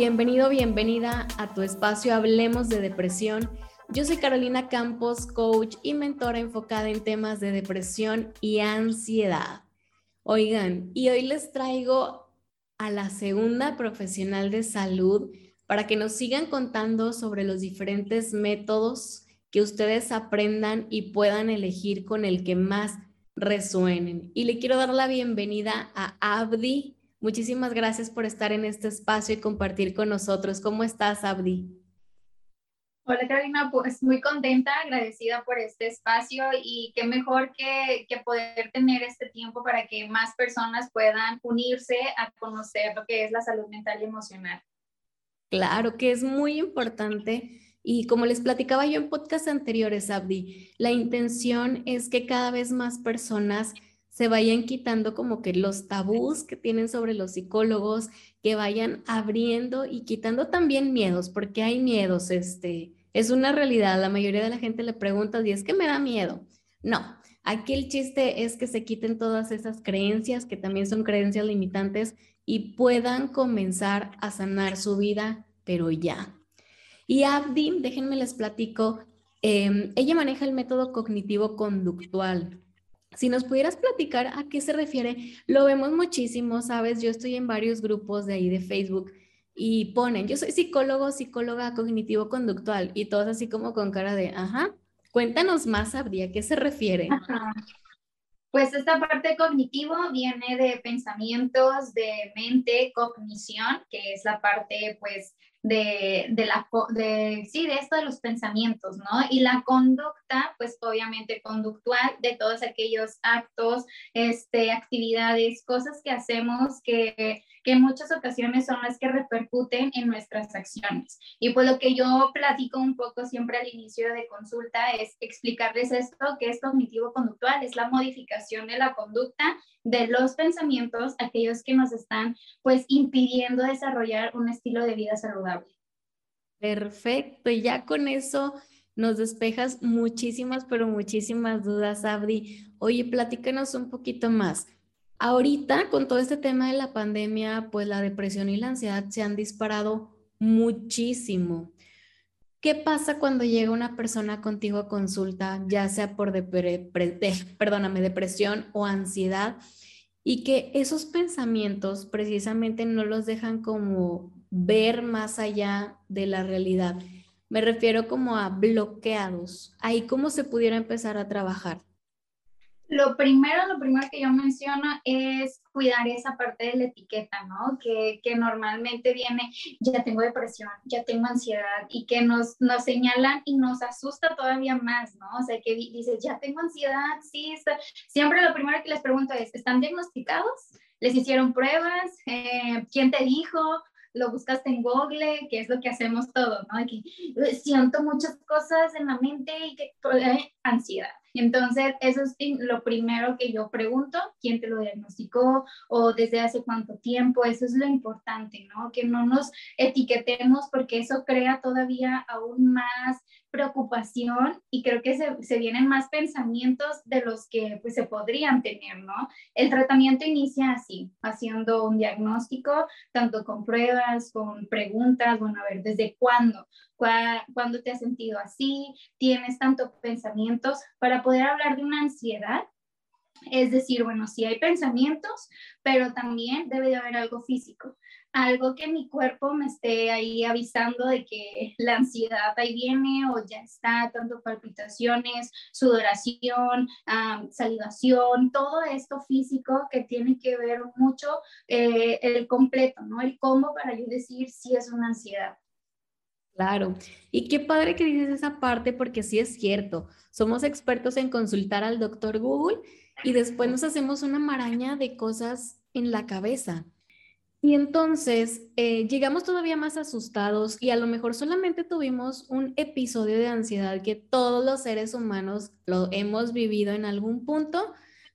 Bienvenido, bienvenida a tu espacio Hablemos de Depresión. Yo soy Carolina Campos, coach y mentora enfocada en temas de depresión y ansiedad. Oigan, y hoy les traigo a la segunda profesional de salud para que nos sigan contando sobre los diferentes métodos que ustedes aprendan y puedan elegir con el que más resuenen. Y le quiero dar la bienvenida a Abdi. Muchísimas gracias por estar en este espacio y compartir con nosotros. ¿Cómo estás, Abdi? Hola Carolina, pues muy contenta, agradecida por este espacio y qué mejor que, que, poder tener este tiempo para que más personas puedan unirse a conocer lo que es la salud mental y emocional. Claro que es muy importante y como les platicaba yo en podcast anteriores, Abdi, la intención es que cada vez más personas se vayan quitando como que los tabús que tienen sobre los psicólogos, que vayan abriendo y quitando también miedos, porque hay miedos, este, es una realidad. La mayoría de la gente le pregunta, ¿y es que me da miedo? No, aquí el chiste es que se quiten todas esas creencias, que también son creencias limitantes, y puedan comenzar a sanar su vida, pero ya, y Abdi, déjenme les platico, em, ella maneja el método cognitivo conductual. Si nos pudieras platicar a qué se refiere, lo vemos muchísimo, sabes, yo estoy en varios grupos de ahí de Facebook y ponen, yo soy psicólogo, psicóloga cognitivo-conductual y todos así como con cara de, ajá, cuéntanos más, Abdi, ¿a qué se refiere? Pues esta parte cognitivo viene de pensamientos, de mente, cognición, que es la parte pues de, de, la, de, sí, de esto de los pensamientos, ¿no? Y la conducta, pues obviamente conductual de todos aquellos actos, este, actividades, cosas que hacemos que que muchas ocasiones son las que repercuten en nuestras acciones. Y pues lo que yo platico un poco siempre al inicio de consulta es explicarles esto, que es cognitivo-conductual, es la modificación de la conducta de los pensamientos, aquellos que nos están pues impidiendo desarrollar un estilo de vida saludable. Perfecto, y ya con eso nos despejas muchísimas, pero muchísimas dudas, Abdi. Oye, platícanos un poquito más. Ahorita, con todo este tema de la pandemia, pues la depresión y la ansiedad se han disparado muchísimo. ¿Qué pasa cuando llega una persona contigo a consulta, ya sea por perdóname, depresión o ansiedad, y que esos pensamientos precisamente no los dejan como ver más allá de la realidad? Me refiero como a bloqueados. Ahí cómo se pudiera empezar a trabajar. Lo primero, lo primero que yo menciono es cuidar esa parte de la etiqueta, ¿no? Que, que, normalmente viene, ya tengo depresión, ya tengo ansiedad y que nos, nos señalan y nos asusta todavía más, ¿no? O sea, que dices, ya tengo ansiedad, sí, está. siempre lo primero que les pregunto es, ¿están diagnosticados? ¿Les hicieron pruebas? Eh, ¿Quién te dijo? lo buscaste en Google, que es lo que hacemos todos, ¿no? Que siento muchas cosas en la mente y que eh, ansiedad. Entonces, eso es lo primero que yo pregunto, quién te lo diagnosticó o desde hace cuánto tiempo, eso es lo importante, ¿no? Que no nos etiquetemos porque eso crea todavía aún más preocupación y creo que se, vienen más pensamientos de los que pues, se podrían tener, ¿no? El tratamiento inicia así, haciendo un diagnóstico, tanto con pruebas, con preguntas, bueno, a ver, ¿desde cuándo? ¿Cuándo te has sentido así? ¿Tienes tantos pensamientos? Para poder hablar de una ansiedad, es decir, bueno, sí hay pensamientos, pero también debe de haber algo físico algo que mi cuerpo me esté ahí avisando de que la ansiedad ahí viene o ya está, tanto palpitaciones, sudoración, salivación, todo esto físico que tiene que ver mucho eh, el completo, ¿no? El cómo para yo decir si es una ansiedad. Claro, y qué padre que dices esa parte porque sí es cierto, somos expertos en consultar al doctor Google y después nos hacemos una maraña de cosas en la cabeza. Y entonces eh, llegamos todavía más asustados y a lo mejor solamente tuvimos un episodio de ansiedad que todos los seres humanos lo hemos vivido en algún punto,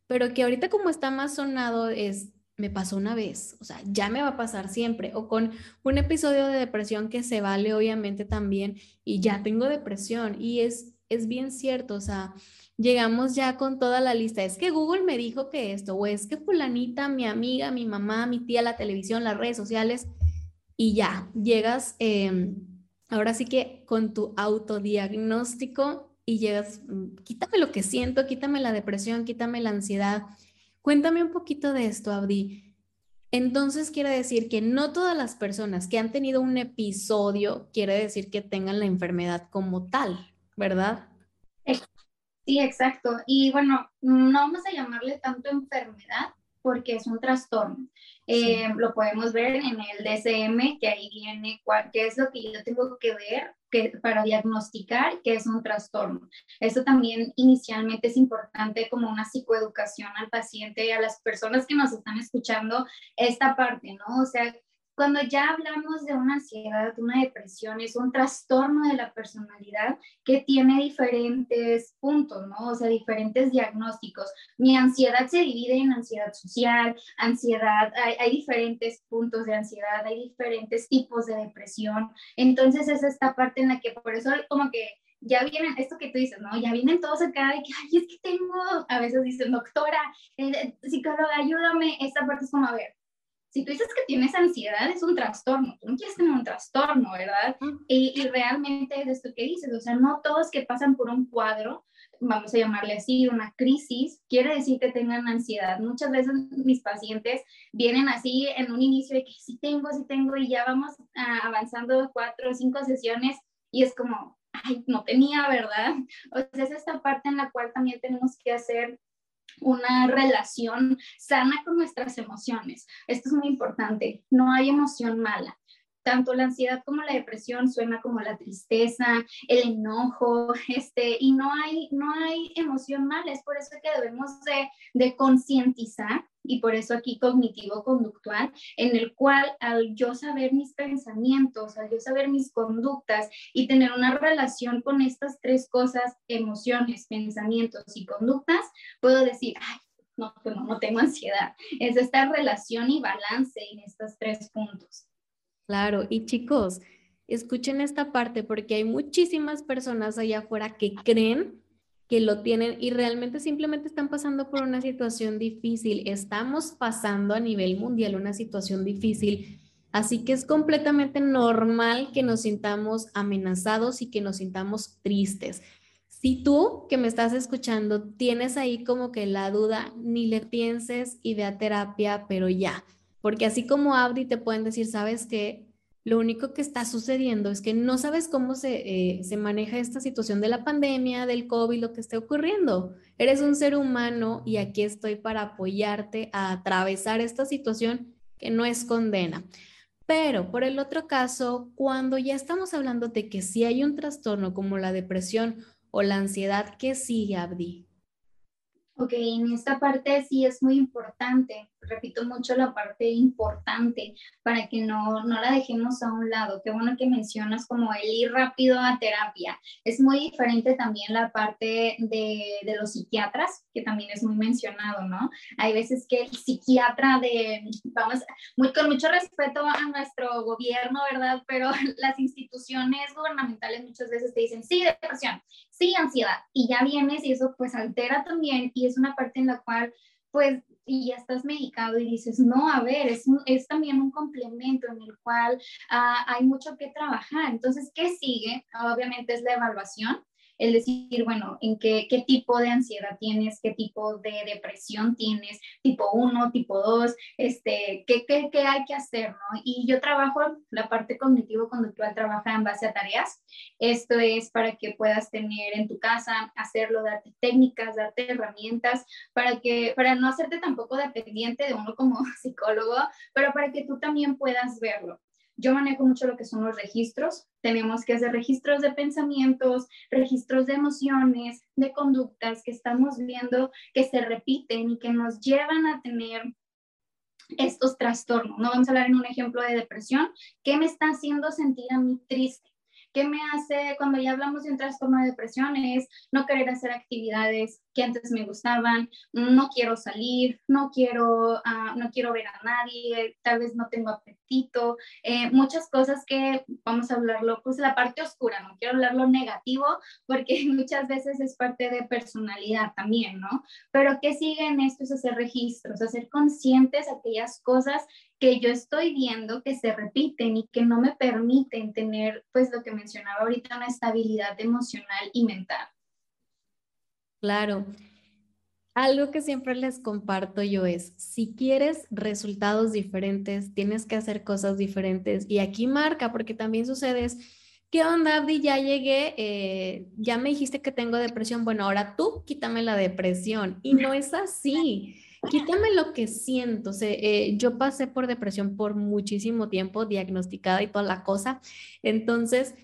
pero que ahorita como está más sonado es, me pasó una vez, o sea, ya me va a pasar siempre, o con un episodio de depresión que se vale obviamente también y ya tengo depresión. Y es, es bien cierto, o sea llegamos ya con toda la lista. Es que Google me dijo que esto, o es que fulanita, mi amiga, mi mamá, mi tía, la televisión, las redes sociales. y ya, llegas em, ahora sí que con tu autodiagnóstico y llegas, mm, quítame lo que siento, quítame la depresión, quítame la ansiedad. Cuéntame un poquito de esto, Abdi. Entonces quiere decir que no todas las personas que han tenido un episodio quiere decir que tengan la enfermedad como tal, ¿verdad? Sí, exacto. Y bueno, no vamos a llamarle tanto enfermedad porque es un trastorno. Eh, lo podemos ver en el DSM, que ahí viene qué es lo que yo tengo que ver que, para diagnosticar que es un trastorno. Eso también inicialmente es importante como una psicoeducación al paciente y a las personas que nos están escuchando esta parte, ¿no? O sea, cuando ya hablamos de una ansiedad, una depresión, es un trastorno de la personalidad que tiene diferentes puntos, ¿no? O sea, diferentes diagnósticos. Mi ansiedad se divide en ansiedad social, ansiedad, hay, hay diferentes puntos de ansiedad, hay diferentes tipos de depresión. Entonces es esta parte en la que por eso como que ya vienen, esto que tú dices, ¿no? Ya vienen todos acá de que, ay, es que tengo, a veces dicen, doctora, eh, psicóloga, ayúdame. Esta parte es como, a ver, si tú dices que tienes ansiedad, es un trastorno, tú no quieres tener un trastorno, ¿verdad? Y, y, realmente es esto que dices, o sea, no todos que pasan por un cuadro, vamos a llamarle así, una crisis, quiere decir que tengan ansiedad. Muchas veces mis pacientes vienen así en un inicio de que sí tengo, sí tengo, y ya vamos avanzando cuatro o cinco sesiones y es como, ay, no tenía, ¿verdad? O sea, es esta parte en la cual también tenemos que hacer una relación sana con nuestras emociones. Esto es muy importante. No hay emoción mala. Tanto la ansiedad como la depresión suena como la tristeza, el enojo, este, y no hay, no hay emoción mala. Es por eso que debemos de, de concientizar y por eso aquí cognitivo-conductual, en el cual al yo saber mis pensamientos, al yo saber mis conductas y tener una relación con estas tres cosas, emociones, pensamientos y conductas, puedo decir, ay, no, no, no tengo ansiedad. Es esta relación y balance en estos tres puntos. Claro, y chicos, escuchen esta parte porque hay muchísimas personas allá afuera que creen que lo tienen y realmente simplemente están pasando por una situación difícil. Estamos pasando a nivel mundial una situación difícil, así que es completamente normal que nos sintamos amenazados y que nos sintamos tristes. Si tú que me estás escuchando tienes ahí como que la duda, ni le pienses y ve a terapia, pero ya, porque así como Abdi te pueden decir, sabes que lo único que está sucediendo es que no sabes cómo se, eh, se, maneja esta situación de la pandemia, del COVID, lo que esté ocurriendo. Eres un ser humano y aquí estoy para apoyarte a atravesar esta situación que no es condena. Pero por el otro caso, cuando ya estamos hablando de que si hay un trastorno como la depresión o la ansiedad, ¿qué sigue, Abdi? Ok, en esta parte sí es muy importante repito mucho la parte importante para que no, no la dejemos a un lado. Qué bueno que mencionas como el ir rápido a terapia. Es muy diferente también la parte de, de los psiquiatras, que también es muy mencionado, ¿no? Hay veces que el psiquiatra de, vamos, muy, con mucho respeto a nuestro gobierno, ¿verdad? Pero las instituciones gubernamentales muchas veces te dicen, sí, depresión, sí, ansiedad, y ya vienes y eso pues altera también y es una parte en la cual pues y ya estás medicado y dices, no, a ver, es, es también un complemento en el cual ah, hay mucho que trabajar. Entonces, ¿qué sigue? Obviamente es la evaluación el decir, bueno, en qué, qué tipo de ansiedad tienes, qué tipo de depresión tienes, tipo 1, tipo 2, este, qué, qué, qué hay que hacer, ¿no? Y yo trabajo, la parte cognitivo-conductual trabaja en base a tareas. Esto es para que puedas tener en tu casa, hacerlo, darte técnicas, darte herramientas, para, que, para no hacerte tampoco dependiente de uno como psicólogo, pero para que tú también puedas verlo. Yo manejo mucho lo que son los registros. Tenemos que hacer registros de pensamientos, registros de emociones, de conductas que estamos viendo que se repiten y que nos llevan a tener estos trastornos. No vamos a hablar en un ejemplo de depresión. ¿Qué me está haciendo sentir a mí triste? ¿Qué me hace cuando ya hablamos de un trastorno de depresión? Es no querer hacer actividades que antes me gustaban, no quiero salir, no quiero, uh, no quiero ver a nadie, tal vez no tengo apetito, eh, muchas cosas que vamos a hablarlo, pues la parte oscura, no quiero hablar lo negativo porque muchas veces es parte de personalidad también, ¿no? Pero ¿qué sigue en esto? Es hacer registros, hacer conscientes aquellas cosas que yo estoy viendo que se repiten y que no me permiten tener, pues lo que mencionaba ahorita, una estabilidad emocional y mental. Claro. Algo que siempre les comparto yo es, si quieres resultados diferentes, tienes que hacer cosas diferentes. Y aquí marca, porque también sucede es, ¿qué onda, Abdi? Ya llegué, eh, ya me dijiste que tengo depresión. Bueno, ahora tú quítame la depresión. Y no es así. Quítame lo que siento. Eh, yo pasé por depresión por muchísimo tiempo, diagnosticada y toda la cosa. Entonces,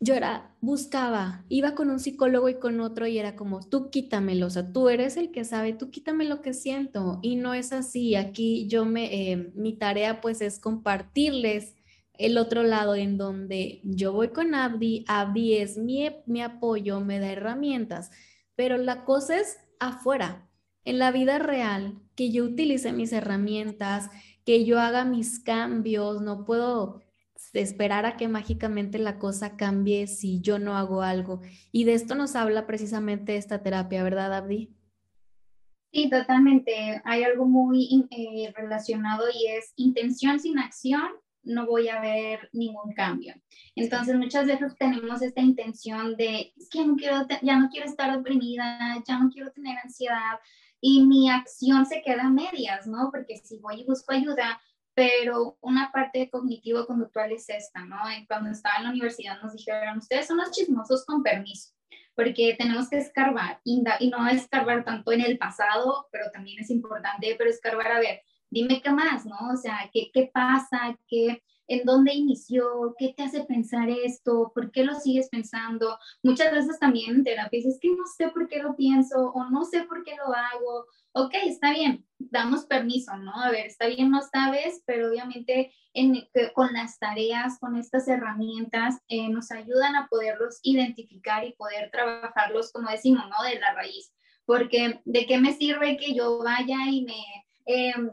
yo era, buscaba, iba con un psicólogo y con otro y era como, tú quítamelo, o sea, tú eres el que sabe, tú quítame lo que siento. Y no es así, aquí yo me, eh, mi tarea pues es compartirles el otro lado en donde yo voy con Abdi, Abdi es mi, mi apoyo, me da herramientas, pero la cosa es afuera, en la vida real, que yo utilice mis herramientas, que yo haga mis cambios, no puedo esperar a que mágicamente la cosa cambie si yo no hago algo. Y de esto nos habla precisamente esta terapia, ¿verdad, Abdi? Sí, totalmente. Hay algo muy eh, relacionado y es intención sin acción, no voy a ver ningún cambio. Entonces muchas veces tenemos esta intención de, es que no quiero, ya no quiero estar oprimida, ya no quiero tener ansiedad y mi acción se queda a medias, ¿no? Porque si voy y busco ayuda, pero una parte cognitivo-conductual es esta, ¿no? Cuando estaba en la universidad nos dijeron, ustedes son los chismosos con permiso, porque tenemos que escarbar y, no escarbar tanto en el pasado, pero también es importante, pero escarbar a ver, dime qué más, ¿no? O sea, ¿qué, qué pasa? ¿Qué, ¿En dónde inició? ¿Qué te hace pensar esto? ¿Por qué lo sigues pensando? Muchas veces también en terapia es que no sé por qué lo pienso o no sé por qué lo hago ok, está bien, damos permiso, ¿no? A ver, está bien, no sabes, pero obviamente con las tareas, con estas herramientas, eh, nos ayudan a poderlos identificar y poder trabajarlos, como decimos, ¿no? De la raíz. Porque de qué me sirve que yo vaya y me... Em,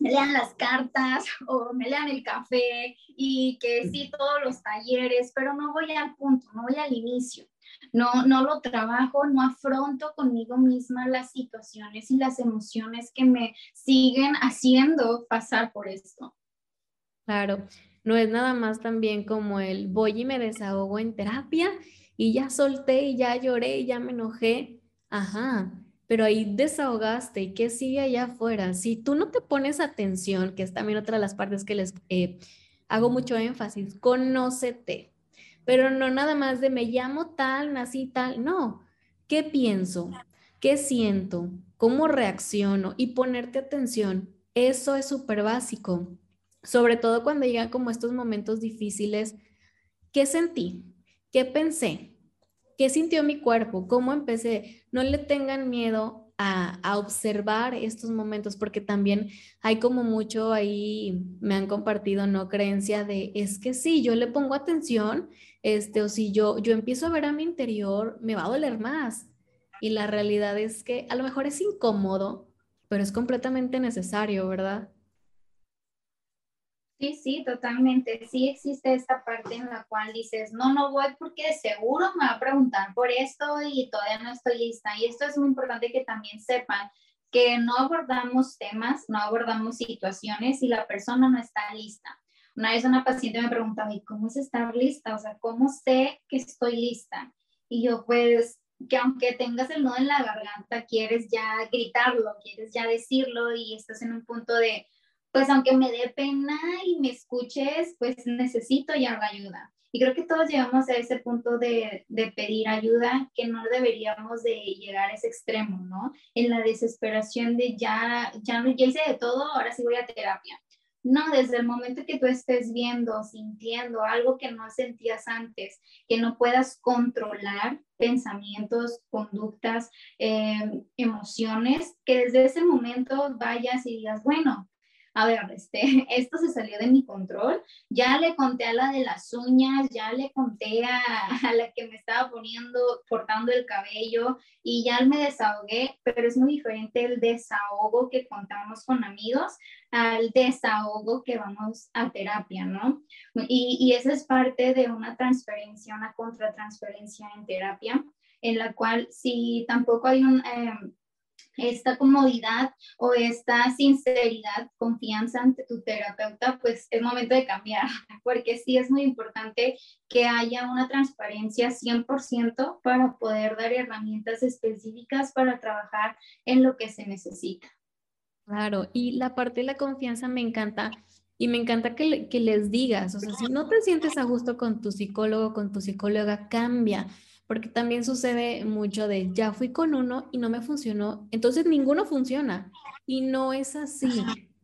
me lean las cartas o me lean el café y que sí todos los talleres, pero no voy al punto, no voy al inicio no, no lo trabajo, no afronto conmigo misma las situaciones y las emociones que me siguen haciendo pasar por esto. Claro, no es nada más también como el voy y me desahogo en terapia y ya solté y ya lloré y ya me enojé. Ajá, pero ahí desahogaste y qué sigue allá afuera. Si tú no te pones atención, que es también otra de las partes que les eh, hago mucho énfasis, conócete pero no nada más de me llamo tal, nací tal, no. ¿Qué pienso? ¿Qué siento? ¿Cómo reacciono? Y ponerte atención. Eso es súper básico. Sobre todo cuando llegan como estos momentos difíciles. ¿Qué sentí? ¿Qué pensé? ¿Qué sintió mi cuerpo? ¿Cómo empecé? No le tengan miedo a, observar estos momentos, porque también hay como mucho ahí, me han compartido, ¿no? Creencia de, es que sí, yo le pongo atención, este, o si yo, yo empiezo a ver a mi interior, me va a doler más. Y la realidad es que a lo mejor es incómodo, pero es completamente necesario, ¿verdad? Sí, sí, totalmente. Sí existe esta parte en la cual dices, no, no voy porque seguro me va a preguntar por esto y todavía no estoy lista. Y esto es muy importante que también sepan que no abordamos temas, no abordamos situaciones si la persona no está lista. Una vez una paciente me preguntaba, ¿y cómo es estar lista? O sea, ¿cómo sé que estoy lista? Y yo, pues, que aunque tengas el nudo en la garganta, quieres ya gritarlo, quieres ya decirlo y estás en un punto de, pues aunque me dé pena y me escuches, pues necesito ya la ayuda. Y creo que todos llegamos a ese punto de, de, pedir ayuda que no deberíamos de llegar a ese extremo, ¿no? En la desesperación de ya, ya, ya hice de todo, ahora sí voy a terapia. No, desde el momento que tú estés viendo, sintiendo algo que no sentías antes, que no puedas controlar pensamientos, conductas, eh, emociones, que desde ese momento vayas y digas, bueno, a ver, este, esto se salió de mi control, ya le conté a la de las uñas, ya le conté a, a, la que me estaba poniendo, cortando el cabello y ya me desahogué, pero es muy diferente el desahogo que contamos con amigos al desahogo que vamos a terapia, ¿no? Y, y esa es parte de una transferencia, una contratransferencia en terapia, en la cual si tampoco hay un... Eh, esta comodidad o esta sinceridad, confianza ante tu terapeuta, pues es momento de cambiar, porque sí es muy importante que haya una transparencia 100% para poder dar herramientas específicas para trabajar en lo que se necesita. Claro, y la parte de la confianza me encanta y me encanta que, que les digas, o sea, si no te sientes a gusto con tu psicólogo, con tu psicóloga, cambia porque también sucede mucho de ya fui con uno y no me funcionó, entonces ninguno funciona. Y no es así.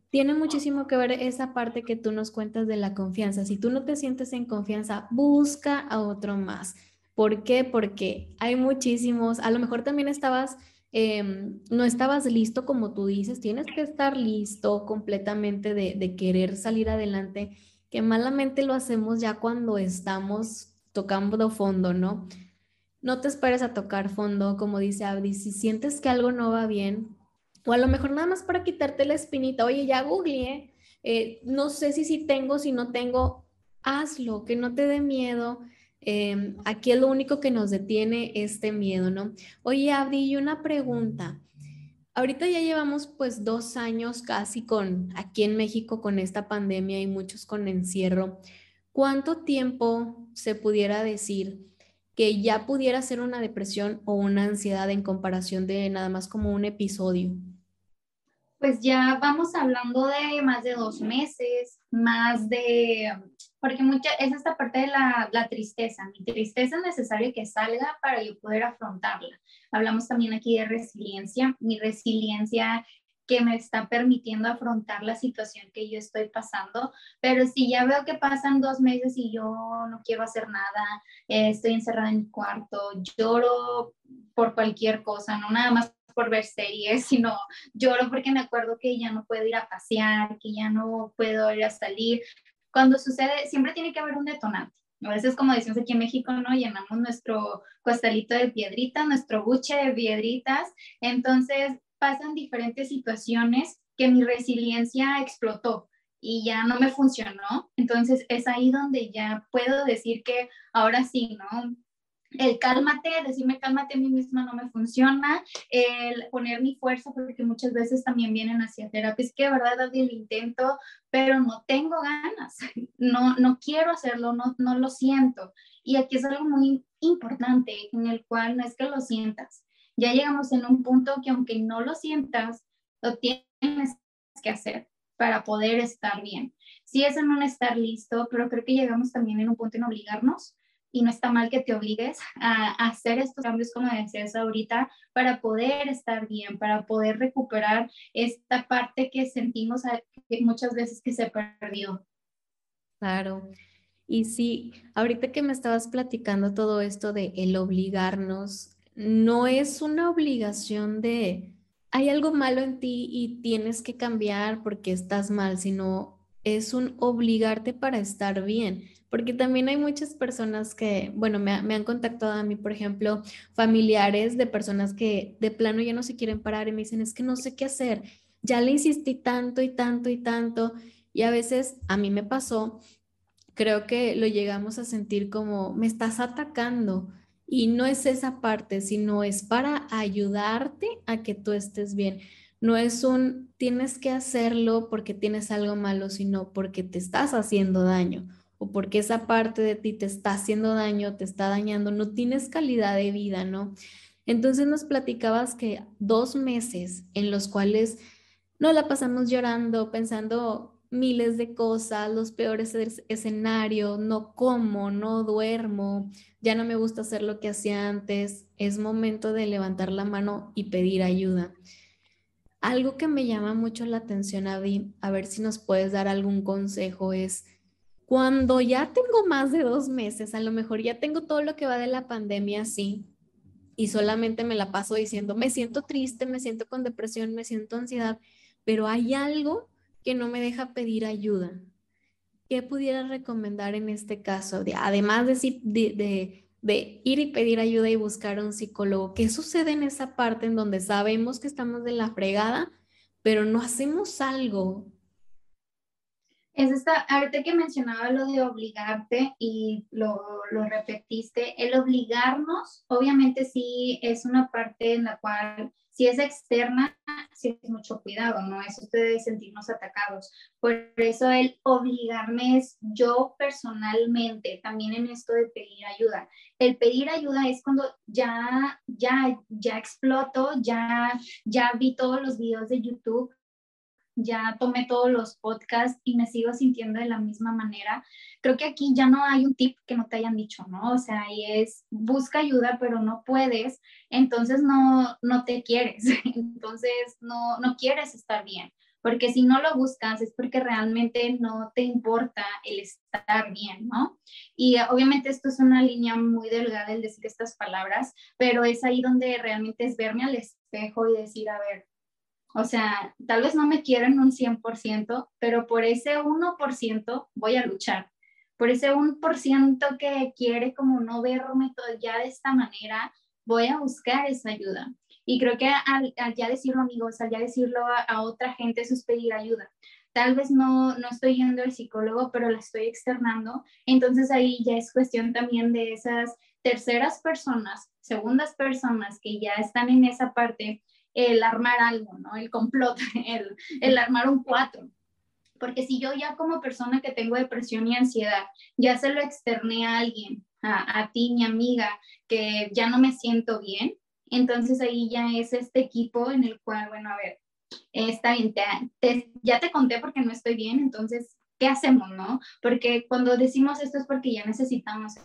Tiene muchísimo que ver esa parte que tú nos cuentas de la confianza. Si tú no te sientes en confianza, busca a otro más. ¿Por qué? Porque hay muchísimos, a lo mejor también estabas, em, no estabas listo como tú dices, tienes que estar listo completamente de, de querer salir adelante, que malamente lo hacemos ya cuando estamos tocando fondo, ¿no? No te esperes a tocar fondo, como dice Abdi, si sientes que algo no va bien, o a lo mejor nada más para quitarte la espinita, oye, ya googleé, eh, no sé si tengo, si no tengo, hazlo, que no te dé miedo. Em, aquí es lo único que nos detiene este miedo, ¿no? Oye, Abdi, y una pregunta. Ahorita ya llevamos pues dos años casi con aquí en México con esta pandemia y muchos con encierro. ¿Cuánto tiempo se pudiera decir que ya pudiera ser una depresión o una ansiedad en comparación de nada más como un episodio? Pues ya vamos hablando de más de dos meses, más de, porque mucha, es esta parte de la, la tristeza. Mi tristeza es necesario que salga para yo poder afrontarla. Hablamos también aquí de resiliencia. Mi resiliencia que me está permitiendo afrontar la situación que yo estoy pasando, pero si ya veo que pasan dos meses y yo no quiero hacer nada, eh, estoy encerrada en mi cuarto, lloro por cualquier cosa, no nada más por ver series, sino lloro porque me acuerdo que ya no puedo ir a pasear, que ya no puedo ir a salir. Cuando sucede, siempre tiene que haber un detonante. A veces, como decimos aquí en México, ¿no? Llenamos nuestro costalito de piedritas, nuestro buche de piedritas. Entonces, pasan diferentes situaciones que mi resiliencia explotó y ya no me funcionó. Entonces es ahí donde ya puedo decir que ahora sí, ¿no? El cálmate, decirme cálmate a mí misma no me funciona, el poner mi fuerza, porque muchas veces también vienen hacia terapia, es que verdad doy el intento, pero no tengo ganas, no, no quiero hacerlo, no, no lo siento. Y aquí es algo muy importante en el cual no es que lo sientas, ya llegamos en un punto que aunque no lo sientas, lo tienes que hacer para poder estar bien. Sí es en un estar listo, pero creo que llegamos también en un punto en obligarnos y no está mal que te obligues a, hacer estos cambios, como decías ahorita, para poder estar bien, para poder recuperar esta parte que sentimos muchas veces que se perdió. Claro. Y sí, ahorita que me estabas platicando todo esto de el obligarnos no es una obligación de, hay algo malo en ti y tienes que cambiar porque estás mal, sino es un obligarte para estar bien. Porque también hay muchas personas que, bueno, me, han contactado a mí, por ejemplo, familiares de personas que de plano ya no se quieren parar y me dicen, es que no sé qué hacer, ya le insistí tanto y tanto y tanto. Y a veces a mí me pasó, creo que lo llegamos a sentir como, me estás atacando y no es esa parte, sino es para ayudarte a que tú estés bien. No es un tienes que hacerlo porque tienes algo malo, sino porque te estás haciendo daño o porque esa parte de ti te está haciendo daño, te está dañando, no tienes calidad de vida, ¿no? Entonces nos platicabas que dos meses en los cuales no la pasamos llorando, pensando miles de cosas, los peores escenarios, no como, no duermo, ya no me gusta hacer lo que hacía antes, es momento de levantar la mano y pedir ayuda. Algo que me llama mucho la atención, Avi, a ver si nos puedes dar algún consejo, es cuando ya tengo más de dos meses, a lo mejor ya tengo todo lo que va de la pandemia así, y solamente me la paso diciendo, me siento triste, me siento con depresión, me siento ansiedad, pero hay algo que no me deja pedir ayuda. ¿Qué pudiera recomendar en este caso? además de, ir y pedir ayuda y buscar a un psicólogo, ¿qué sucede en esa parte en donde sabemos que estamos de la fregada, pero no hacemos algo? Es esta, ahorita que mencionaba lo de obligarte y lo, lo repetiste, el obligarnos, obviamente sí es una parte en la cual si es externa, sí es mucho cuidado, ¿no? Eso de sentirnos atacados. Por eso el obligarme es yo personalmente, también en esto de pedir ayuda. El pedir ayuda es cuando ya, ya, ya exploto, ya, ya vi todos los videos de YouTube, ya tomé todos los podcasts y me sigo sintiendo de la misma manera. Creo que aquí ya no hay un tip que no te hayan dicho, ¿no? O sea, ahí es busca ayuda, pero no puedes, entonces no, no te quieres, entonces no, no quieres estar bien, porque si no lo buscas es porque realmente no te importa el estar bien, ¿no? Y obviamente esto es una línea muy delgada el decir estas palabras, pero es ahí donde realmente es verme al espejo y decir, a ver, o sea, tal vez no me quieren un 100%, pero por ese 1% voy a luchar. Por ese 1% que quiere como no verme ya de esta manera, voy a buscar esa ayuda. Y creo que al, ya decirlo amigos, al ya decirlo a, otra gente, eso es pedir ayuda. Tal vez no, no estoy yendo al psicólogo, pero la estoy externando. Entonces ahí ya es cuestión también de esas terceras personas, segundas personas que ya están en esa parte el armar algo, ¿no? El complot, el, el armar un cuatro. Porque si yo ya como persona que tengo depresión y ansiedad, ya se lo externé a alguien, a, a ti, mi amiga, que ya no me siento bien, entonces ahí ya es este equipo en el cual, bueno, a ver, está bien, ya te conté porque no estoy bien, entonces, ¿qué hacemos, no? Porque cuando decimos esto es porque ya necesitamos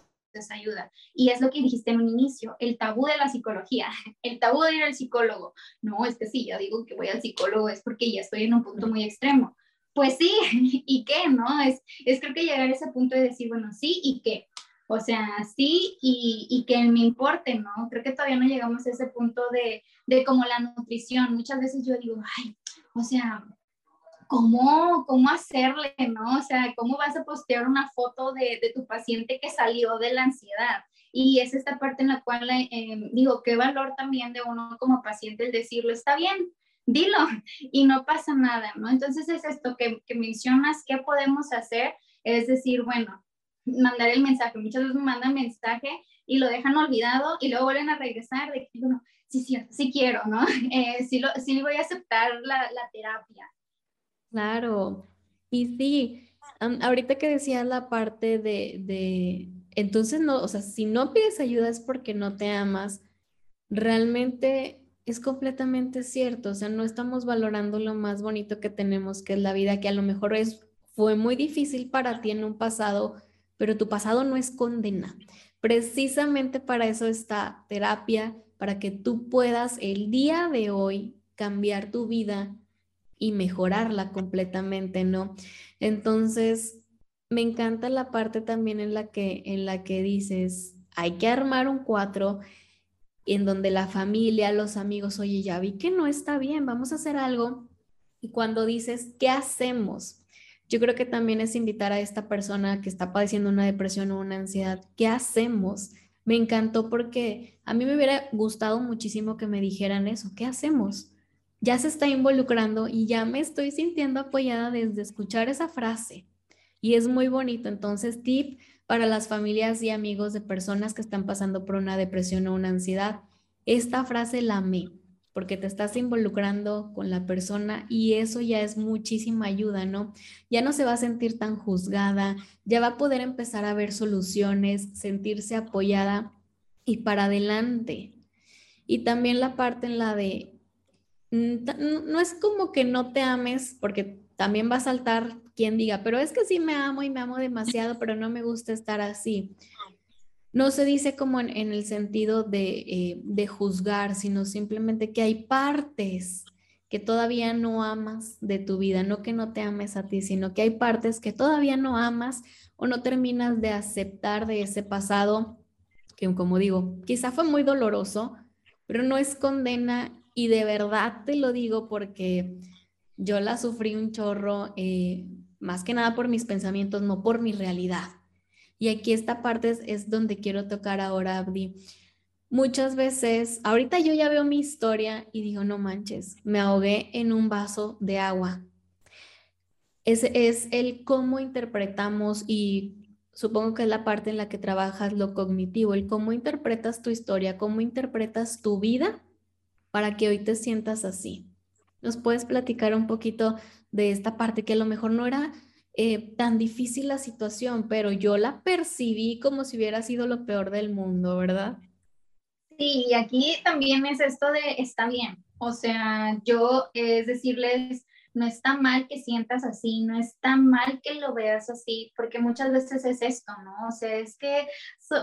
ayuda. Y es lo que dijiste en un inicio, el tabú de la psicología, el tabú de ir al psicólogo. No, es que sí, ya digo que voy al psicólogo es porque ya estoy en un punto muy extremo. Pues sí, ¿y qué? ¿No? Es, es creo que llegar a ese punto de decir, bueno, sí, ¿y qué? O sea, sí y, y, que me importe, ¿no? Creo que todavía no llegamos a ese punto de, de como la nutrición. Muchas veces yo digo, ay, o sea, cómo, cómo hacerle, ¿no? O sea, cómo vas a postear una foto de, de tu paciente que salió de la ansiedad. Y es esta parte en la cual eh, digo, qué valor también de uno como paciente el decirlo, está bien, dilo y no pasa nada, ¿no? Entonces es esto que, que mencionas, ¿qué podemos hacer? Es decir, bueno, mandar el mensaje. Muchas veces me mandan mensaje y lo dejan olvidado y luego vuelven a regresar de que, bueno, sí, sí, sí quiero, ¿no? Eh, sí, lo, sí voy a aceptar la, la terapia. Claro, y sí, ahorita que decías la parte de, de, entonces no, o sea, si no pides ayuda es porque no te amas, realmente es completamente cierto, o sea, no estamos valorando lo más bonito que tenemos, que es la vida, que a lo mejor es, fue muy difícil para ti en un pasado, pero tu pasado no es condena. Precisamente para eso está terapia, para que tú puedas el día de hoy cambiar tu vida y mejorarla completamente, ¿no? Entonces, me encanta la parte también en la que, en la que dices, hay que armar un cuatro en donde la familia, los amigos, oye, ya vi que no está bien, vamos a hacer algo. Y cuando dices, ¿qué hacemos? Yo creo que también es invitar a esta persona que está padeciendo una depresión o una ansiedad, ¿qué hacemos? Me encantó porque a mí me hubiera gustado muchísimo que me dijeran eso, ¿qué hacemos? Ya se está involucrando y ya me estoy sintiendo apoyada desde escuchar esa frase. Y es muy bonito. Entonces, tip para las familias y amigos de personas que están pasando por una depresión o una ansiedad. Esta frase la amé porque te estás involucrando con la persona y eso ya es muchísima ayuda, ¿no? Ya no se va a sentir tan juzgada, ya va a poder empezar a ver soluciones, sentirse apoyada y para adelante. Y también la parte en la de no es como que no te ames, porque también va a saltar quien diga, pero es que sí me amo y me amo demasiado, pero no me gusta estar así. No se dice como en, el sentido de, eh, de juzgar, sino simplemente que hay partes que todavía no amas de tu vida, no que no te ames a ti, sino que hay partes que todavía no amas o no terminas de aceptar de ese pasado, que como digo, quizá fue muy doloroso, pero no es condena y de verdad te lo digo porque yo la sufrí un chorro, eh, más que nada por mis pensamientos, no por mi realidad. Y aquí esta parte es, donde quiero tocar ahora, Abdi. Muchas veces, ahorita yo ya veo mi historia y digo, no manches, me ahogué en un vaso de agua. ese es el cómo interpretamos y supongo que es la parte en la que trabajas lo cognitivo, el cómo interpretas tu historia, cómo interpretas tu vida para que hoy te sientas así. ¿Nos puedes platicar un poquito de esta parte que a lo mejor no era eh, tan difícil la situación, pero yo la percibí como si hubiera sido lo peor del mundo, ¿verdad? Sí, y aquí también es esto de está bien. O sea, yo es decirles, no está mal que sientas así, no está mal que lo veas así, porque muchas veces es esto, ¿no? O sea, es que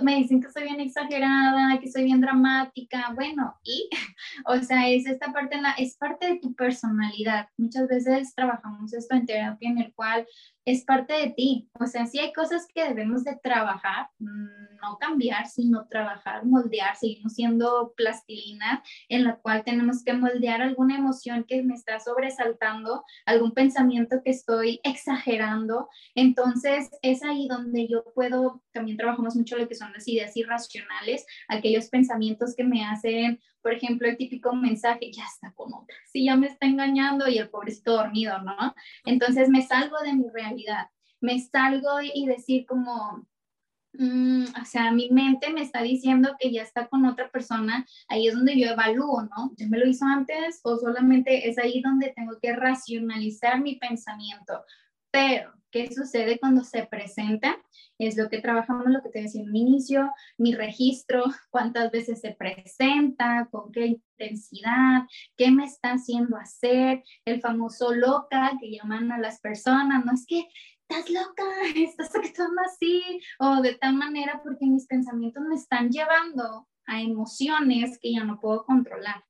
me dicen que soy bien exagerada, que soy bien dramática, bueno, y, o sea, es esta parte, la, es parte de tu personalidad. Muchas veces trabajamos esto en terapia en el cual es parte de ti. O sea, sí hay cosas que debemos de trabajar, mm, no cambiar, sino trabajar, moldear, seguimos siendo plastilina en la cual tenemos que moldear alguna emoción que me está sobresaltando, algún pensamiento que estoy exagerando. Entonces, es ahí donde yo puedo, también trabajamos mucho lo que son las ideas irracionales, aquellos pensamientos que me hacen, por ejemplo, el típico mensaje, ya está con otra, si ya me está engañando y el pobrecito dormido, ¿no? Entonces me salgo de mi realidad, me salgo y decir como, mm, o sea, mi mente me está diciendo que ya está con otra persona, ahí es donde yo evalúo, ¿no? ¿Ya me lo hizo antes o solamente es ahí donde tengo que racionalizar mi pensamiento? Pero, ¿qué sucede cuando se presenta? Es lo que trabajamos, lo que te decía en un inicio, mi registro, cuántas veces se presenta, con qué intensidad, qué me está haciendo hacer, el famoso loca que llaman a las personas, no es que estás loca, estás actuando así, o de tal manera porque mis pensamientos me están llevando a emociones que ya no puedo controlar.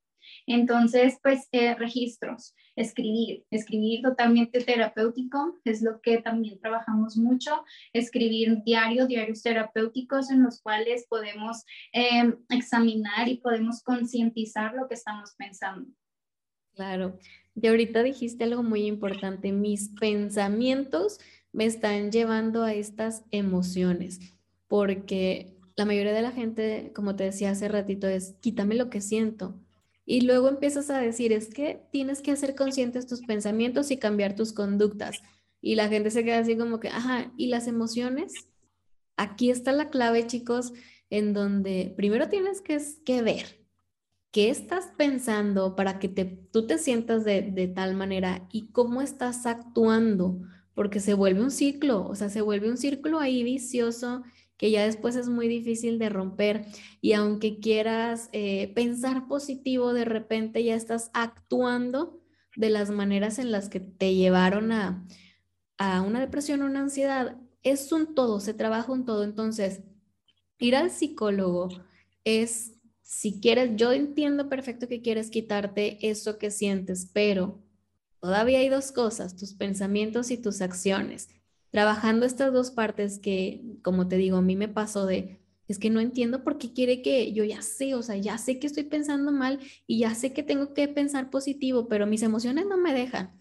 Entonces, pues eh, registros, escribir, escribir totalmente terapéutico, es lo que también trabajamos mucho, escribir diario, diarios terapéuticos en los cuales podemos em, examinar y podemos concientizar lo que estamos pensando. Claro, y ahorita dijiste algo muy importante, mis pensamientos me están llevando a estas emociones, porque la mayoría de la gente, como te decía hace ratito, es quítame lo que siento y luego empiezas a decir, es que tienes que hacer conscientes tus pensamientos y cambiar tus conductas. Y la gente se queda así como que, ajá, ¿y las emociones? Aquí está la clave, chicos, en donde primero tienes que, que ver qué estás pensando para que te, tú te sientas de, de tal manera y cómo estás actuando, porque se vuelve un ciclo, o sea, se vuelve un círculo ahí vicioso que ya después es muy difícil de romper y aunque quieras eh, pensar positivo, de repente ya estás actuando de las maneras en las que te llevaron a, a una depresión una ansiedad. Es un todo, se trabaja un todo. Entonces, ir al psicólogo es, si quieres, yo entiendo perfecto que quieres quitarte eso que sientes, pero todavía hay dos cosas, tus pensamientos y tus acciones trabajando estas dos partes que, como te digo, a mí me pasó de, es que no entiendo por qué quiere que yo ya sé, o sea, ya sé que estoy pensando mal y ya sé que tengo que pensar positivo, pero mis emociones no me dejan.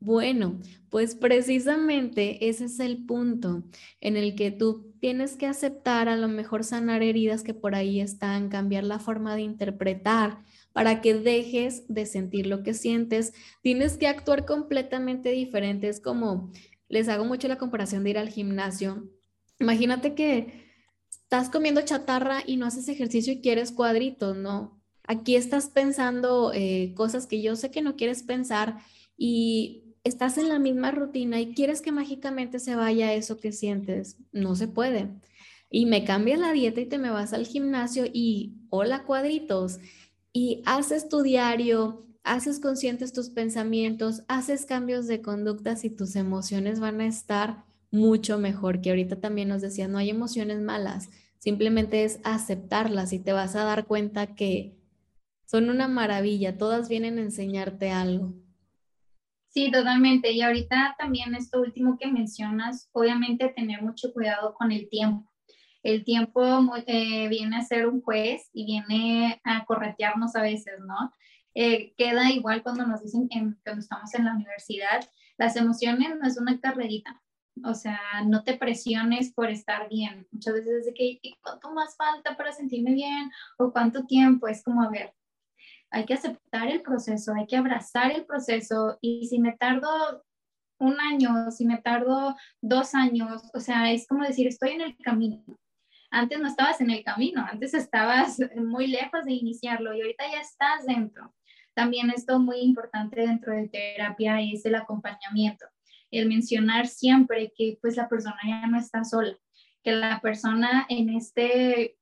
Bueno, pues precisamente ese es el punto en el que tú tienes que aceptar a lo mejor sanar heridas que por ahí están, cambiar la forma de interpretar para que dejes de sentir lo que sientes. Tienes que actuar completamente diferente. Es como les hago mucho la comparación de ir al gimnasio. Imagínate que estás comiendo chatarra y no haces ejercicio y quieres cuadritos, ¿no? Aquí estás pensando eh, cosas que yo sé que no quieres pensar y estás en la misma rutina y quieres que mágicamente se vaya eso que sientes. No se puede. Y me cambias la dieta y te me vas al gimnasio y hola cuadritos y haces tu diario, haces conscientes tus pensamientos, haces cambios de conductas y tus emociones van a estar mucho mejor, que ahorita también nos decía, no hay emociones malas, simplemente es aceptarlas y te vas a dar cuenta que son una maravilla, todas vienen a enseñarte algo. Sí, totalmente. Y ahorita también esto último que mencionas, obviamente tener mucho cuidado con el tiempo. El tiempo eh, viene a ser un juez y viene a corretearnos a veces, ¿no? Eh, queda igual cuando nos dicen que cuando estamos en la universidad, las emociones no es una carrerita, o sea, no te presiones por estar bien. Muchas veces es de que, ¿cuánto más falta para sentirme bien? ¿O cuánto tiempo? Es como, a ver, hay que aceptar el proceso, hay que abrazar el proceso y si me tardo un año, si me tardo dos años, o sea, es como decir, estoy en el camino. Antes no estabas en el camino, antes estabas muy lejos de iniciarlo y ahorita ya estás dentro. También esto muy importante dentro de terapia es el acompañamiento, el mencionar siempre que pues la persona ya no está sola, que la persona en este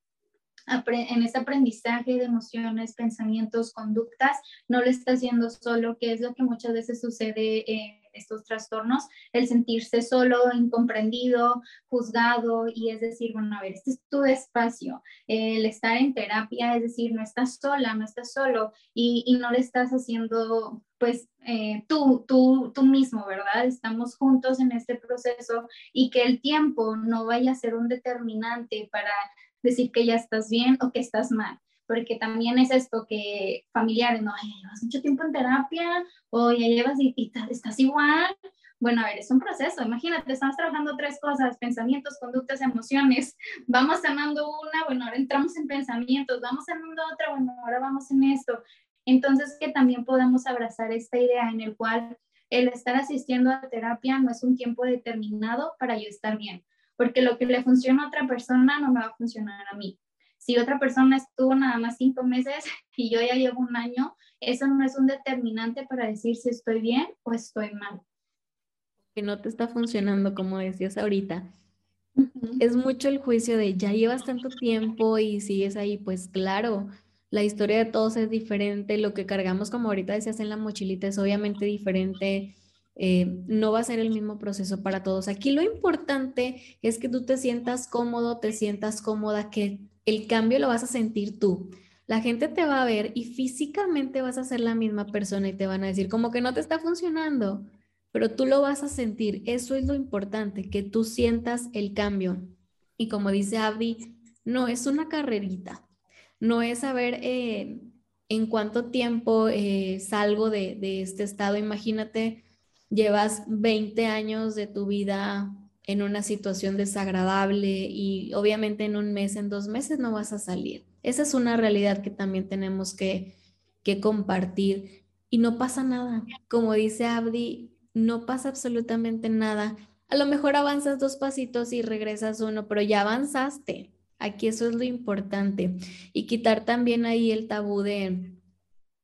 en este aprendizaje de emociones, pensamientos, conductas, no lo está haciendo solo, que es lo que muchas veces sucede en estos trastornos, el sentirse solo, incomprendido, juzgado, y es decir, bueno, a ver, este es tu espacio, el estar en terapia, es decir, no estás sola, no estás solo, y, y no le estás haciendo pues eh, tú, tú, tú mismo, ¿verdad? Estamos juntos en este proceso y que el tiempo no vaya a ser un determinante para decir que ya estás bien o que estás mal, porque también es esto que familiares, no, ya llevas mucho tiempo en terapia o ya llevas y, estás igual. Bueno, a ver, es un proceso, imagínate, estamos trabajando tres cosas, pensamientos, conductas, emociones, vamos sanando una, bueno, ahora entramos en pensamientos, vamos sanando otra, bueno, ahora vamos en esto. Entonces, que también podamos abrazar esta idea en el cual el estar asistiendo a terapia no es un tiempo determinado para yo estar bien, porque lo que le funciona a otra persona no me va a funcionar a mí. Si otra persona estuvo nada más cinco meses y yo ya llevo un año, eso no es un determinante para decir si estoy bien o estoy mal. Que no te está funcionando, como decías ahorita. Es mucho el juicio de ya llevas tanto tiempo y sigues ahí, pues claro, la historia de todos es diferente, lo que cargamos, como ahorita decías en la mochilita, es obviamente diferente eh, no va a ser el mismo proceso para todos. Aquí lo importante es que tú te sientas cómodo, te sientas cómoda, que el cambio lo vas a sentir tú. La gente te va a ver y físicamente vas a ser la misma persona y te van a decir como que no te está funcionando, pero tú lo vas a sentir. Eso es lo importante, que tú sientas el cambio. Y como dice Abdi, no es una carrerita, no es saber eh, en cuánto tiempo eh, salgo de, este estado. Imagínate llevas 20 años de tu vida en una situación desagradable y obviamente en un mes, en dos meses no vas a salir. Esa es una realidad que también tenemos que, que compartir y no pasa nada. Como dice Abdi, no pasa absolutamente nada. A lo mejor avanzas dos pasitos y regresas uno, pero ya avanzaste. Aquí eso es lo importante. Y quitar también ahí el tabú de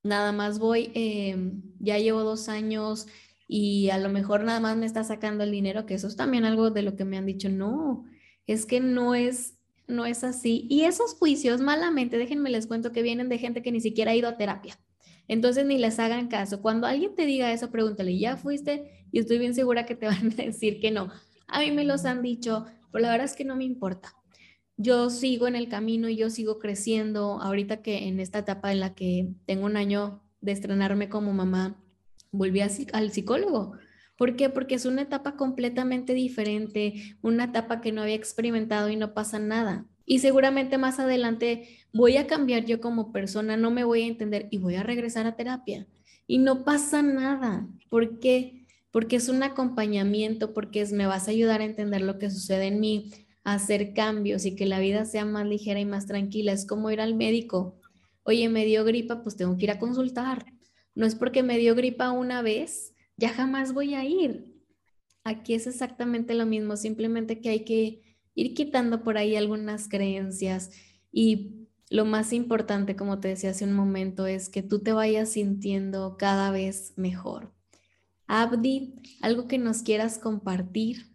nada más voy, eh, ya llevo dos años y a lo mejor nada más me está sacando el dinero, que eso es también algo de lo que me han dicho, no, es que no es, no es así. Y esos juicios, malamente, déjenme les cuento que vienen de gente que ni siquiera ha ido a terapia. Entonces ni les hagan caso. Cuando alguien te diga eso, pregúntale, ¿ya fuiste? Y estoy bien segura que te van a decir que no. A mí me los han dicho, pero la verdad es que no me importa. Yo sigo en el camino y yo sigo creciendo. Ahorita que en esta etapa en la que tengo un año de estrenarme como mamá, volví al psicólogo. ¿Por qué? Porque es una etapa completamente diferente, una etapa que no había experimentado y no pasa nada. Y seguramente más adelante voy a cambiar yo como persona, no me voy a entender y voy a regresar a terapia. Y no pasa nada. ¿Por qué? Porque es un acompañamiento, porque es, me vas a ayudar a entender lo que sucede en mí, a hacer cambios y que la vida sea más ligera y más tranquila. Es como ir al médico. Oye, me dio gripa, pues tengo que ir a consultar. No es porque me dio gripa una vez, ya jamás voy a ir. Aquí es exactamente lo mismo, simplemente que hay que ir quitando por ahí algunas creencias y lo más importante, como te decía hace un momento, es que tú te vayas sintiendo cada vez mejor. Abdi, ¿algo que nos quieras compartir?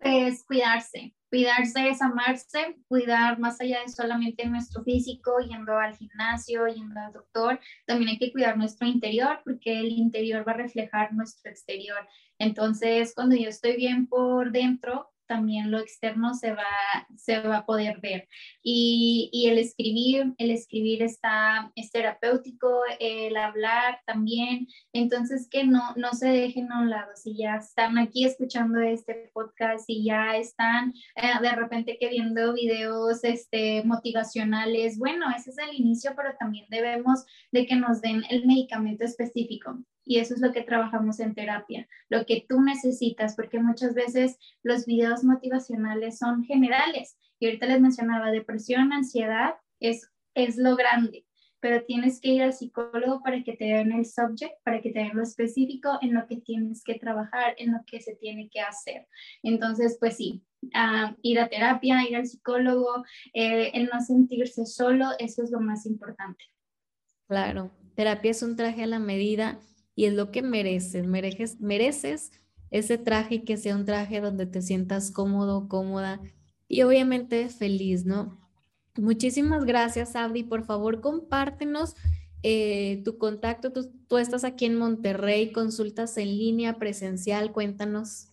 Pues cuidarse, Cuidarse es amarse, cuidar más allá de solamente nuestro físico, yendo al gimnasio, yendo al doctor, también hay que cuidar nuestro interior porque el interior va a reflejar nuestro exterior. Entonces, cuando yo estoy bien por dentro, también lo externo se va, se va a poder ver. Y, y, el escribir, el escribir está, es terapéutico, el hablar también. Entonces, que no, no se dejen a un lado. Si ya están aquí escuchando este podcast y ya están eh, de repente que viendo videos este, motivacionales, bueno, ese es el inicio, pero también debemos de que nos den el medicamento específico y eso es lo que trabajamos en terapia, lo que tú necesitas, porque muchas veces los videos motivacionales son generales. Y ahorita les mencionaba depresión, ansiedad, es, es lo grande. pero tienes que ir al psicólogo para que te den el subject, para que te den lo específico en lo que tienes que trabajar, en lo que se tiene que hacer. Entonces, pues sí, ah, ir a terapia, ir al psicólogo, eh, el no sentirse solo, eso es lo más importante. Claro, terapia es un traje a la medida y es lo que mereces, mereces, mereces ese traje y que sea un traje donde te sientas cómodo, cómoda y obviamente feliz, ¿no? Muchísimas gracias, Abdi. Por favor, compártenos eh, tu contacto. Tú, tú, estás aquí en Monterrey, consultas en línea, presencial, cuéntanos.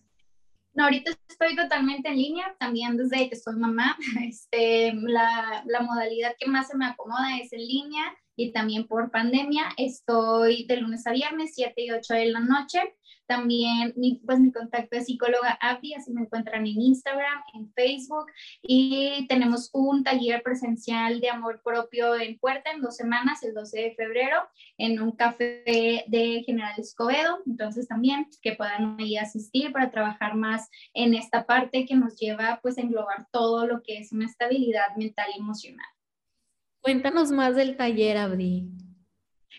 No, ahorita estoy totalmente en línea, también desde que soy mamá. Este, la, la modalidad que más se me acomoda es en línea y también por pandemia. Estoy de lunes a viernes, 7 y 8 de la noche. También, mi, pues mi contacto es psicóloga Abdi, así me encuentran en Instagram, en Facebook. Y tenemos un taller presencial de amor propio en Puerta en dos semanas, el 12 de febrero, en un café de General Escobedo. Entonces también que puedan ahí asistir para trabajar más en esta parte que nos lleva pues a englobar todo lo que es una estabilidad mental y emocional. Cuéntanos más del taller, Abdi.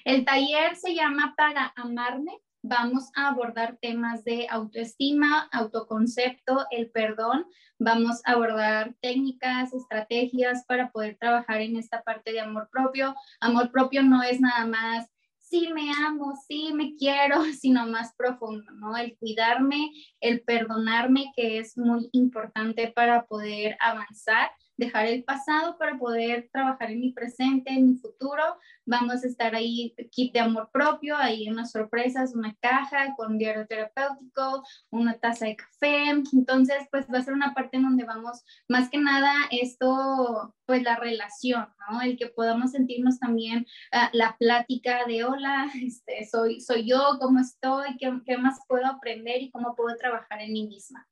El taller se llama Para Amarme vamos a abordar temas de autoestima, autoconcepto, el perdón. Vamos a abordar técnicas, estrategias para poder trabajar en esta parte de amor propio. Amor propio no es nada más sí me amo, sí me quiero, sino más profundo, ¿no? El cuidarme, el perdonarme, que es muy importante para poder avanzar dejar el pasado para poder trabajar en mi presente, en mi futuro. Vamos a estar ahí, kit de amor propio, ahí unas sorpresas, una caja con diario terapéutico, una taza de café. Entonces, pues va a ser una parte en donde vamos, más que nada, esto, pues la relación, ¿no? El que podamos sentirnos también uh, la plática de hola, este, soy, soy yo, cómo estoy, ¿Qué, qué más puedo aprender y cómo puedo trabajar en mí misma.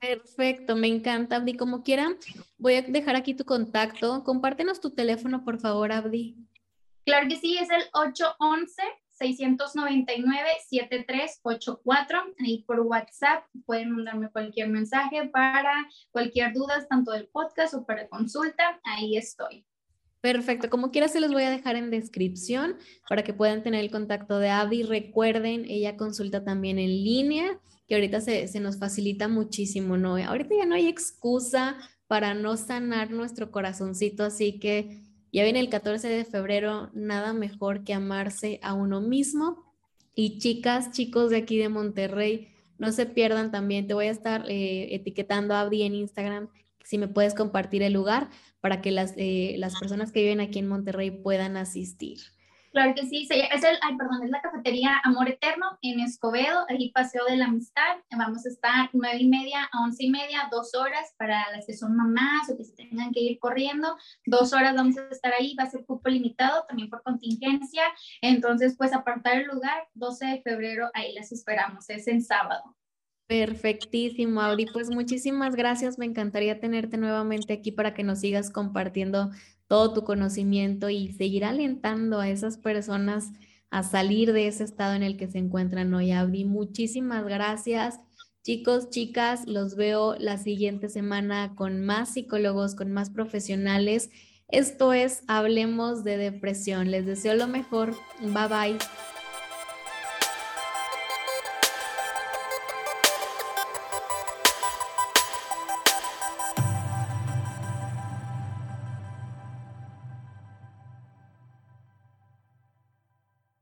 Perfecto, me encanta, Abdi. Como quieran, voy a dejar aquí tu contacto. Compártenos tu teléfono, por favor, Abdi. Claro que sí, es el 811-699-7384. Ahí por WhatsApp pueden mandarme cualquier mensaje para cualquier duda, tanto del podcast o para consulta. Ahí estoy. Perfecto, como quiera se los voy a dejar en descripción para que puedan tener el contacto de Abdi. Recuerden, ella consulta también en línea que ahorita se, se nos facilita muchísimo, ¿no? Ahorita ya no hay excusa para no sanar nuestro corazoncito, así que ya viene el 14 de febrero, nada mejor que amarse a uno mismo. Y chicas, chicos de aquí de Monterrey, no se pierdan también, te voy a estar eh, etiquetando a Abdi en Instagram, si me puedes compartir el lugar para que las, eh, las personas que viven aquí en Monterrey puedan asistir. Claro que sí, es, el, ay, perdón, es la cafetería Amor Eterno en Escobedo, ahí Paseo de la Amistad. Vamos a estar nueve y media a once y media, dos horas para las que son mamás o que se tengan que ir corriendo. Dos horas vamos a estar ahí, va a ser cupo limitado también por contingencia. Entonces, pues apartar el lugar, 12 de febrero, ahí las esperamos, es en sábado. Perfectísimo, Auri. Pues muchísimas gracias. Me encantaría tenerte nuevamente aquí para que nos sigas compartiendo todo tu conocimiento y seguir alentando a esas personas a salir de ese estado en el que se encuentran hoy. Abri, muchísimas gracias. Chicos, chicas, los veo la siguiente semana con más psicólogos, con más profesionales. Esto es Hablemos de Depresión. Les deseo lo mejor. Bye bye.